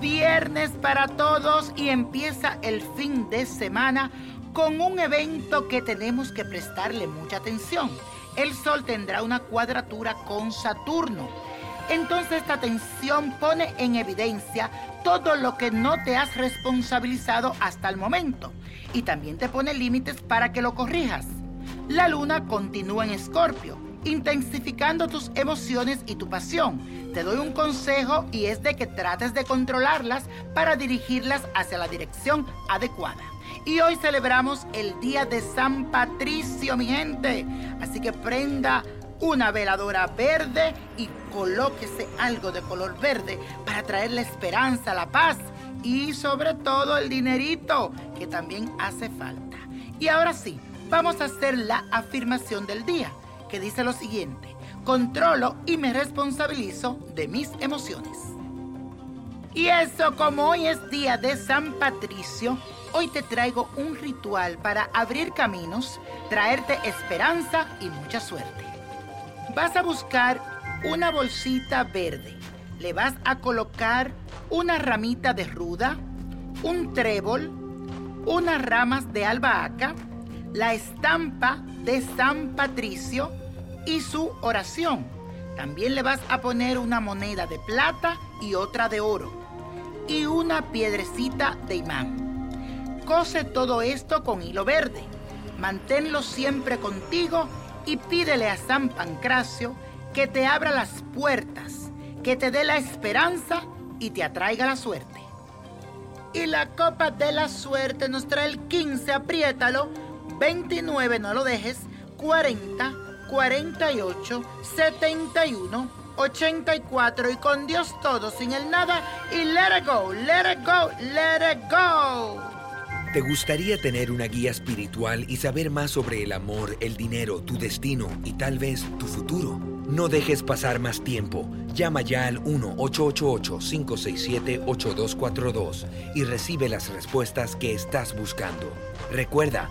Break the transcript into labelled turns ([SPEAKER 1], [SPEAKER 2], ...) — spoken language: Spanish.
[SPEAKER 1] viernes para todos y empieza el fin de semana con un evento que tenemos que prestarle mucha atención. El Sol tendrá una cuadratura con Saturno. Entonces esta tensión pone en evidencia todo lo que no te has responsabilizado hasta el momento y también te pone límites para que lo corrijas. La luna continúa en Escorpio, intensificando tus emociones y tu pasión. Te doy un consejo y es de que trates de controlarlas para dirigirlas hacia la dirección adecuada. Y hoy celebramos el Día de San Patricio, mi gente. Así que prenda una veladora verde y colóquese algo de color verde para traer la esperanza, la paz y sobre todo el dinerito que también hace falta. Y ahora sí, vamos a hacer la afirmación del día que dice lo siguiente. Controlo y me responsabilizo de mis emociones. Y eso como hoy es día de San Patricio, hoy te traigo un ritual para abrir caminos, traerte esperanza y mucha suerte. Vas a buscar una bolsita verde. Le vas a colocar una ramita de ruda, un trébol, unas ramas de albahaca, la estampa de San Patricio y su oración. También le vas a poner una moneda de plata y otra de oro y una piedrecita de imán. Cose todo esto con hilo verde. Manténlo siempre contigo y pídele a San Pancracio que te abra las puertas, que te dé la esperanza y te atraiga la suerte. Y la copa de la suerte nos trae el 15, apriétalo, 29, no lo dejes, 40, 48, 71, 84 y con Dios todo, sin el nada y let it go, let it go, let it go.
[SPEAKER 2] ¿Te gustaría tener una guía espiritual y saber más sobre el amor, el dinero, tu destino y tal vez tu futuro? No dejes pasar más tiempo. Llama ya al 1-888-567-8242 y recibe las respuestas que estás buscando. Recuerda,